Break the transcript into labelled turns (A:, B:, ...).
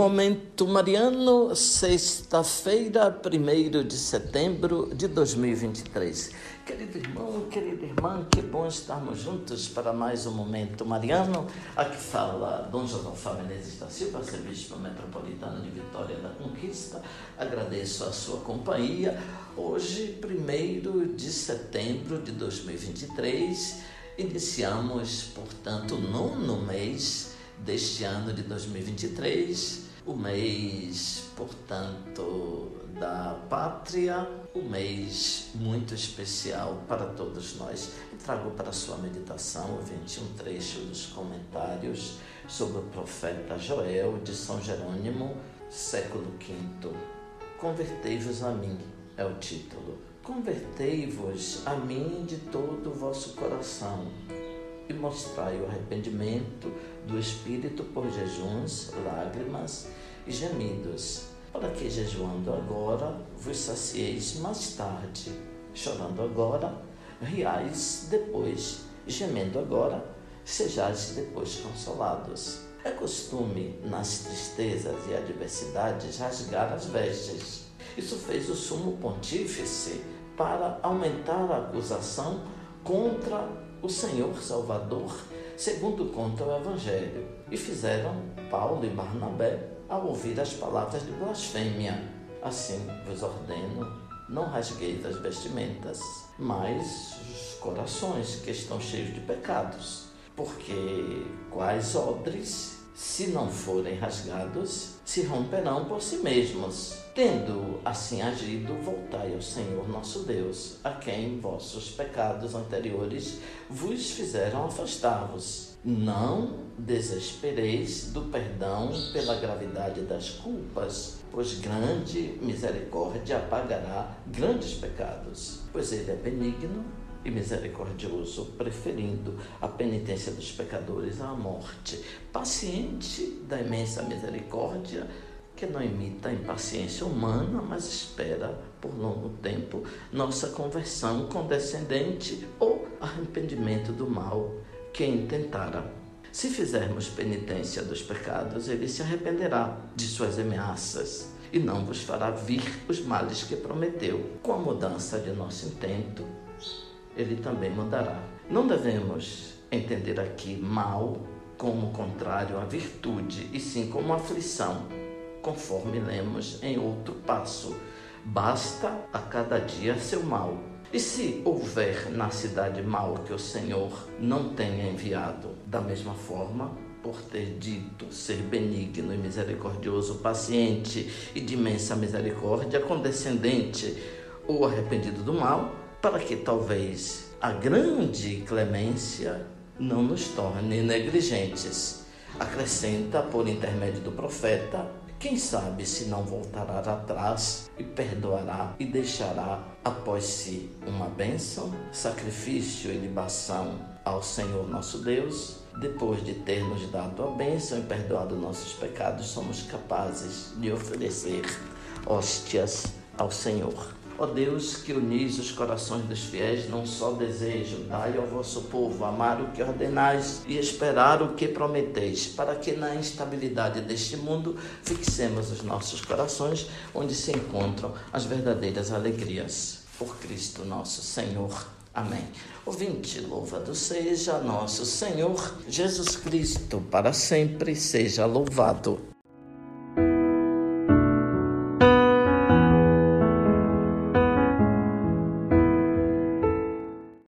A: Momento Mariano, sexta-feira, 1 de setembro de 2023. Querido irmão, querida irmã, que bom estarmos juntos para mais um Momento Mariano. Aqui fala Dom José Menezes da Silva, Serviço Metropolitano de Vitória da Conquista. Agradeço a sua companhia. Hoje, 1 de setembro de 2023, iniciamos, portanto, o nono mês deste ano de 2023, o mês, portanto, da pátria, o mês muito especial para todos nós. E trago para sua meditação o 21 trecho dos comentários sobre o profeta Joel de São Jerônimo, século V. Convertei-vos a mim, é o título. Convertei-vos a mim de todo o vosso coração e mostrai o arrependimento do Espírito por jejuns, lágrimas e gemidos, para que jejuando agora vos sacieis mais tarde, chorando agora, riais depois, gemendo agora, sejais depois consolados. É costume, nas tristezas e adversidades, rasgar as vestes. Isso fez o sumo pontífice para aumentar a acusação contra o Senhor Salvador, segundo conta o Evangelho, e fizeram Paulo e Barnabé ao ouvir as palavras de blasfêmia. Assim vos ordeno, não rasgueis as vestimentas, mas os corações que estão cheios de pecados. Porque quais odres, se não forem rasgados, se romperão por si mesmos. Tendo assim agido, voltai ao Senhor nosso Deus, a quem vossos pecados anteriores vos fizeram afastar-vos. Não desespereis do perdão pela gravidade das culpas, pois grande misericórdia apagará grandes pecados, pois ele é benigno e misericordioso, preferindo a penitência dos pecadores à morte, paciente da imensa misericórdia, que não imita a impaciência humana, mas espera por longo tempo nossa conversão condescendente ou arrependimento do mal que intentara. Se fizermos penitência dos pecados, ele se arrependerá de suas ameaças e não vos fará vir os males que prometeu. Com a mudança de nosso intento, ele também mudará. Não devemos entender aqui mal como contrário à virtude, e sim como aflição, conforme lemos em outro passo. Basta a cada dia seu mal. E se houver na cidade mal que o Senhor não tenha enviado, da mesma forma, por ter dito ser benigno e misericordioso, paciente e de imensa misericórdia, condescendente ou arrependido do mal, para que talvez a grande clemência não nos torne negligentes. Acrescenta, por intermédio do profeta, quem sabe se não voltará atrás e perdoará e deixará após si uma bênção, sacrifício e libação ao Senhor nosso Deus. Depois de ter nos dado a bênção e perdoado nossos pecados, somos capazes de oferecer hóstias ao Senhor. Ó Deus, que unis os corações dos fiéis, não só desejo, dai ao vosso povo amar o que ordenais e esperar o que prometeis, para que na instabilidade deste mundo fixemos os nossos corações onde se encontram as verdadeiras alegrias. Por Cristo nosso Senhor. Amém. Ouvinte, louvado seja nosso Senhor Jesus Cristo, para sempre seja louvado.